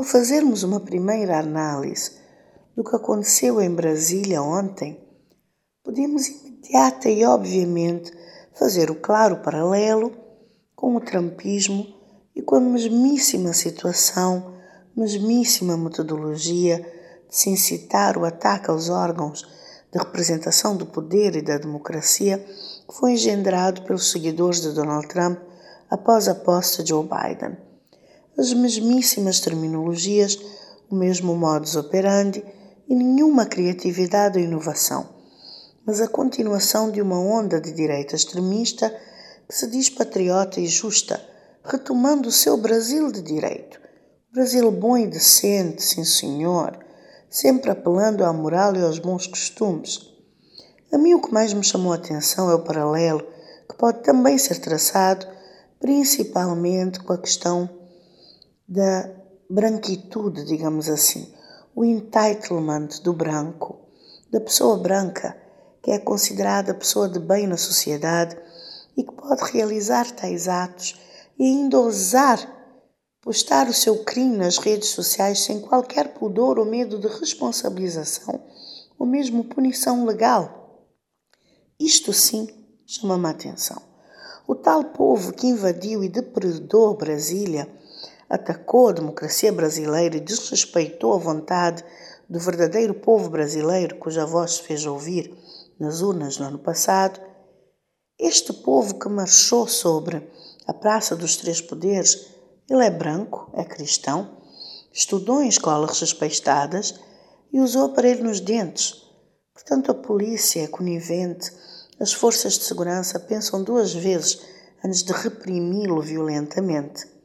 Ao fazermos uma primeira análise do que aconteceu em Brasília ontem, podemos imediata e obviamente fazer o claro paralelo com o trampismo e com a mesmíssima situação, mesmíssima metodologia de se incitar o ataque aos órgãos de representação do poder e da democracia que foi engendrado pelos seguidores de Donald Trump após a posse de Joe Biden. As mesmíssimas terminologias, o mesmo modus operandi e nenhuma criatividade ou inovação mas a continuação de uma onda de direita extremista que se diz patriota e justa, retomando o seu Brasil de direito. Brasil bom e decente, sim senhor, sempre apelando à moral e aos bons costumes. A mim o que mais me chamou a atenção é o paralelo que pode também ser traçado principalmente com a questão da branquitude, digamos assim, o entitlement do branco, da pessoa branca que é considerada pessoa de bem na sociedade e que pode realizar tais atos e ainda ousar postar o seu crime nas redes sociais sem qualquer pudor ou medo de responsabilização ou mesmo punição legal. Isto sim chama-me a atenção. O tal povo que invadiu e depredou Brasília, atacou a democracia brasileira e desrespeitou a vontade do verdadeiro povo brasileiro cuja voz se fez ouvir, nas urnas no ano passado, este povo que marchou sobre a Praça dos Três Poderes, ele é branco, é cristão, estudou em escolas respeitadas e usou aparelho nos dentes. Portanto, a polícia é conivente, as forças de segurança pensam duas vezes antes de reprimi-lo violentamente.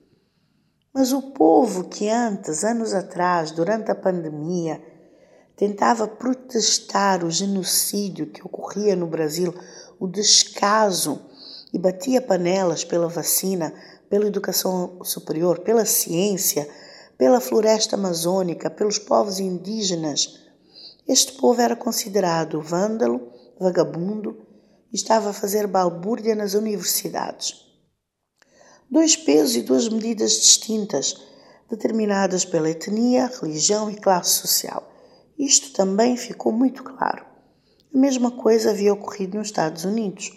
Mas o povo que antes, anos atrás, durante a pandemia, tentava protestar o genocídio que ocorria no Brasil, o descaso, e batia panelas pela vacina, pela educação superior, pela ciência, pela floresta amazônica, pelos povos indígenas. Este povo era considerado vândalo, vagabundo e estava a fazer balbúrdia nas universidades. Dois pesos e duas medidas distintas, determinadas pela etnia, religião e classe social. Isto também ficou muito claro. A mesma coisa havia ocorrido nos Estados Unidos.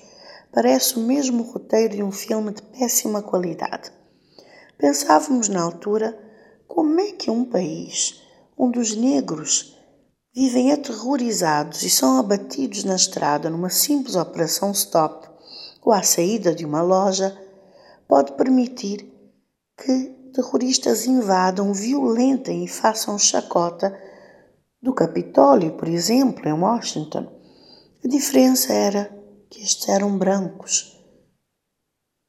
Parece o mesmo roteiro de um filme de péssima qualidade. Pensávamos na altura como é que um país onde os negros vivem aterrorizados e são abatidos na estrada numa simples operação stop ou à saída de uma loja pode permitir que terroristas invadam, violentem e façam chacota do Capitólio, por exemplo, em Washington. A diferença era que estes eram brancos.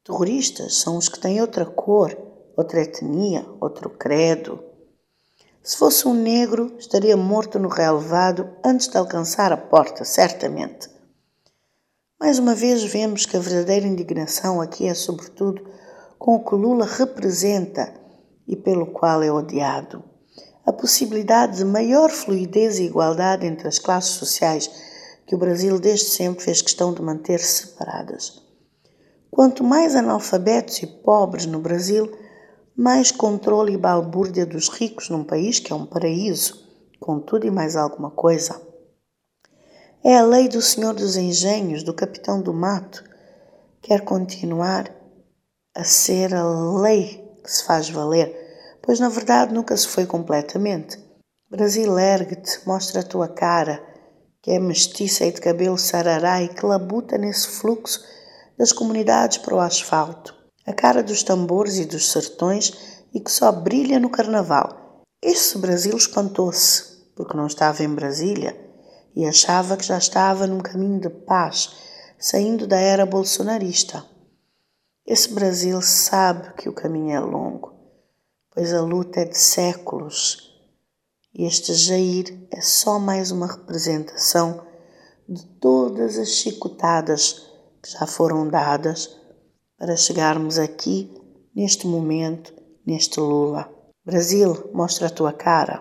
Terroristas são os que têm outra cor, outra etnia, outro credo. Se fosse um negro, estaria morto no relevado antes de alcançar a porta, certamente. Mais uma vez vemos que a verdadeira indignação aqui é sobretudo com o que Lula representa e pelo qual é odiado a possibilidade de maior fluidez e igualdade entre as classes sociais que o Brasil desde sempre fez questão de manter separadas. Quanto mais analfabetos e pobres no Brasil, mais controle e balbúrdia dos ricos num país que é um paraíso, com tudo e mais alguma coisa. É a lei do Senhor dos Engenhos, do Capitão do Mato, quer continuar a ser a lei que se faz valer pois na verdade nunca se foi completamente. Brasil, ergue-te, mostra a tua cara, que é mestiça e de cabelo sarará e que labuta nesse fluxo das comunidades para o asfalto. A cara dos tambores e dos sertões e que só brilha no carnaval. Esse Brasil espantou-se, porque não estava em Brasília e achava que já estava num caminho de paz, saindo da era bolsonarista. Esse Brasil sabe que o caminho é longo pois a luta é de séculos e este Jair é só mais uma representação de todas as chicotadas que já foram dadas para chegarmos aqui, neste momento, neste Lula. Brasil, mostra a tua cara.